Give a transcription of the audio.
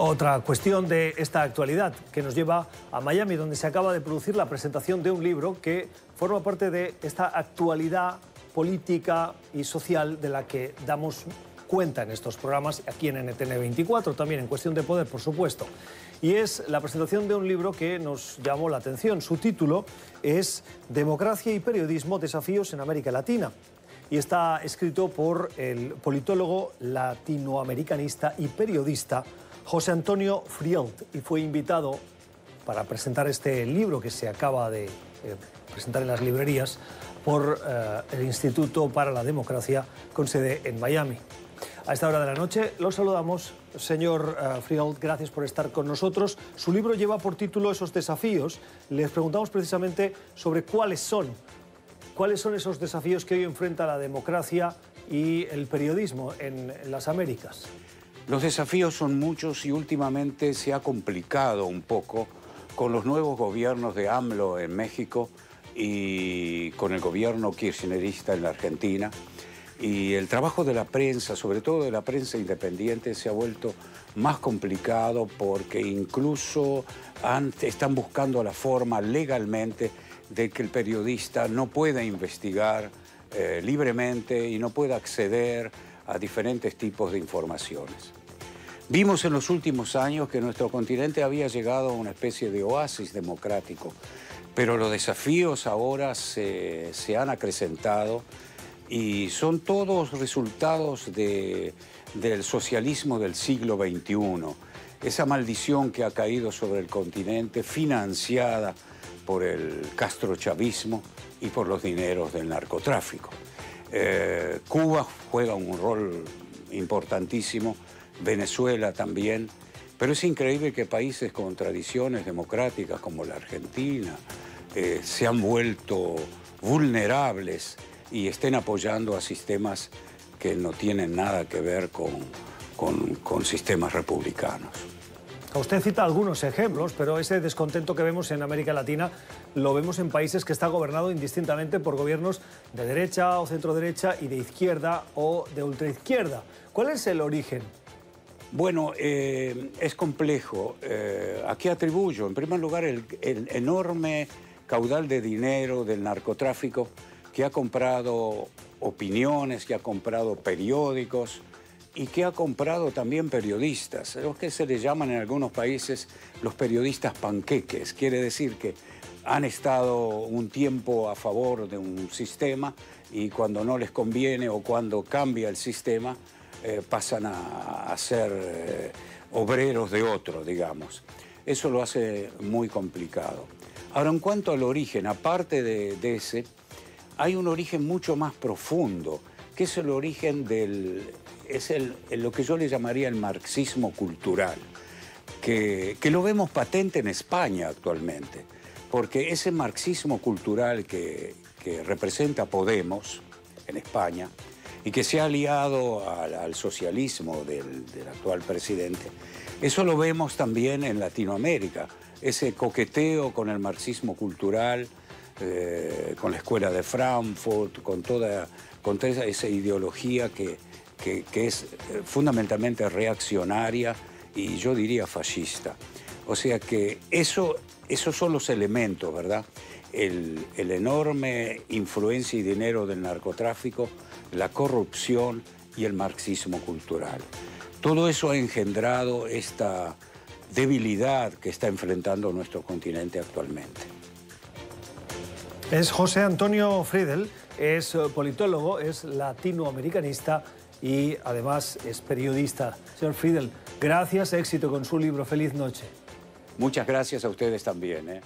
Otra cuestión de esta actualidad que nos lleva a Miami, donde se acaba de producir la presentación de un libro que forma parte de esta actualidad política y social de la que damos cuenta en estos programas, aquí en NTN 24, también en Cuestión de Poder, por supuesto. Y es la presentación de un libro que nos llamó la atención. Su título es Democracia y Periodismo, Desafíos en América Latina. Y está escrito por el politólogo latinoamericanista y periodista José Antonio Frielt y fue invitado para presentar este libro que se acaba de eh, presentar en las librerías por eh, el Instituto para la Democracia con sede en Miami. A esta hora de la noche los saludamos. Señor uh, Frielt, gracias por estar con nosotros. Su libro lleva por título Esos desafíos. Les preguntamos precisamente sobre cuáles son, cuáles son esos desafíos que hoy enfrenta la democracia y el periodismo en las Américas. Los desafíos son muchos y últimamente se ha complicado un poco con los nuevos gobiernos de AMLO en México y con el gobierno kirchnerista en la Argentina. Y el trabajo de la prensa, sobre todo de la prensa independiente, se ha vuelto más complicado porque incluso están buscando la forma legalmente de que el periodista no pueda investigar eh, libremente y no pueda acceder a diferentes tipos de informaciones. Vimos en los últimos años que nuestro continente había llegado a una especie de oasis democrático, pero los desafíos ahora se, han acrecentado y son todos resultados del socialismo del siglo XXI, esa maldición que ha caído sobre el continente financiada por el castrochavismo y por los dineros del narcotráfico. Eh, Cuba juega un rol importantísimo Venezuela también. Pero es increíble que países con tradiciones democráticas como la Argentina eh, se han vuelto vulnerables y estén apoyando a sistemas que no tienen nada que ver con, sistemas republicanos. Usted cita algunos ejemplos, pero ese descontento que vemos en América Latina lo vemos en países que está gobernado indistintamente por gobiernos de derecha o centro derecha y de izquierda o de ultraizquierda. ¿Cuál es el origen bueno, eh, es complejo. Eh, aquí atribuyo, en primer lugar, el, enorme caudal de dinero del narcotráfico que ha comprado opiniones, que ha comprado periódicos y que ha comprado también periodistas, los que se les llaman en algunos países los periodistas panqueques. Quiere decir que han estado un tiempo a favor de un sistema y cuando no les conviene o cuando cambia el sistema, eh, pasan a, ser eh, obreros de otro, digamos. Eso lo hace muy complicado. Ahora, en cuanto al origen, aparte de, ese, hay un origen mucho más profundo, que es el origen del... es lo que yo le llamaría el marxismo cultural, que, lo vemos patente en España actualmente, porque ese marxismo cultural que, que representa Podemos en España, y que se ha aliado al, socialismo del, actual presidente. Eso lo vemos también en Latinoamérica, ese coqueteo con el marxismo cultural, eh, con la escuela de Frankfurt, con toda, con esa ideología que, que, es eh, fundamentalmente reaccionaria y yo diría fascista. O sea que eso, esos son los elementos, ¿verdad? El, el enorme influencia y dinero del narcotráfico, la corrupción y el marxismo cultural. Todo eso ha engendrado esta debilidad que está enfrentando nuestro continente actualmente. Es José Antonio Friedel, es eh, politólogo, es latinoamericanista y además es periodista. Señor Friedel, gracias, éxito con su libro. Feliz noche. Muchas gracias a ustedes también. ¿eh?